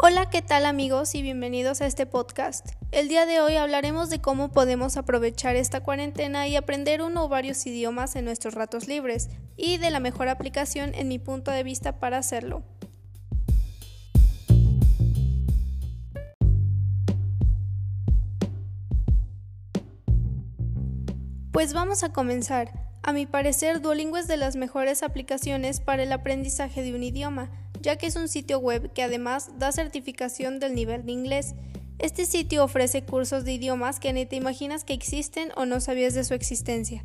Hola, ¿qué tal amigos y bienvenidos a este podcast? El día de hoy hablaremos de cómo podemos aprovechar esta cuarentena y aprender uno o varios idiomas en nuestros ratos libres y de la mejor aplicación en mi punto de vista para hacerlo. Pues vamos a comenzar. A mi parecer, Duolingo es de las mejores aplicaciones para el aprendizaje de un idioma ya que es un sitio web que además da certificación del nivel de inglés. Este sitio ofrece cursos de idiomas que ni te imaginas que existen o no sabías de su existencia.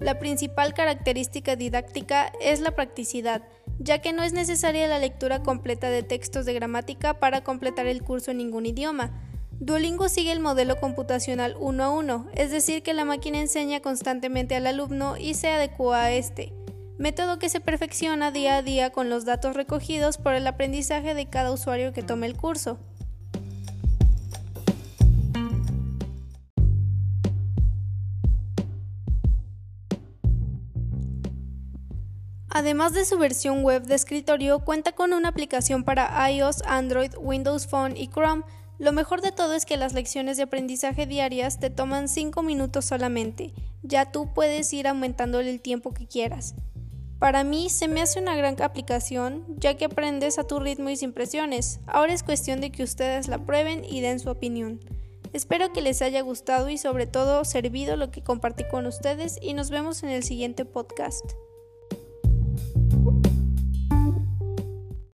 La principal característica didáctica es la practicidad, ya que no es necesaria la lectura completa de textos de gramática para completar el curso en ningún idioma. Duolingo sigue el modelo computacional uno a uno, es decir, que la máquina enseña constantemente al alumno y se adecua a este método que se perfecciona día a día con los datos recogidos por el aprendizaje de cada usuario que tome el curso. Además de su versión web de escritorio, cuenta con una aplicación para iOS, Android, Windows Phone y Chrome. Lo mejor de todo es que las lecciones de aprendizaje diarias te toman 5 minutos solamente. Ya tú puedes ir aumentándole el tiempo que quieras. Para mí se me hace una gran aplicación ya que aprendes a tu ritmo y sin presiones. Ahora es cuestión de que ustedes la prueben y den su opinión. Espero que les haya gustado y sobre todo servido lo que compartí con ustedes y nos vemos en el siguiente podcast.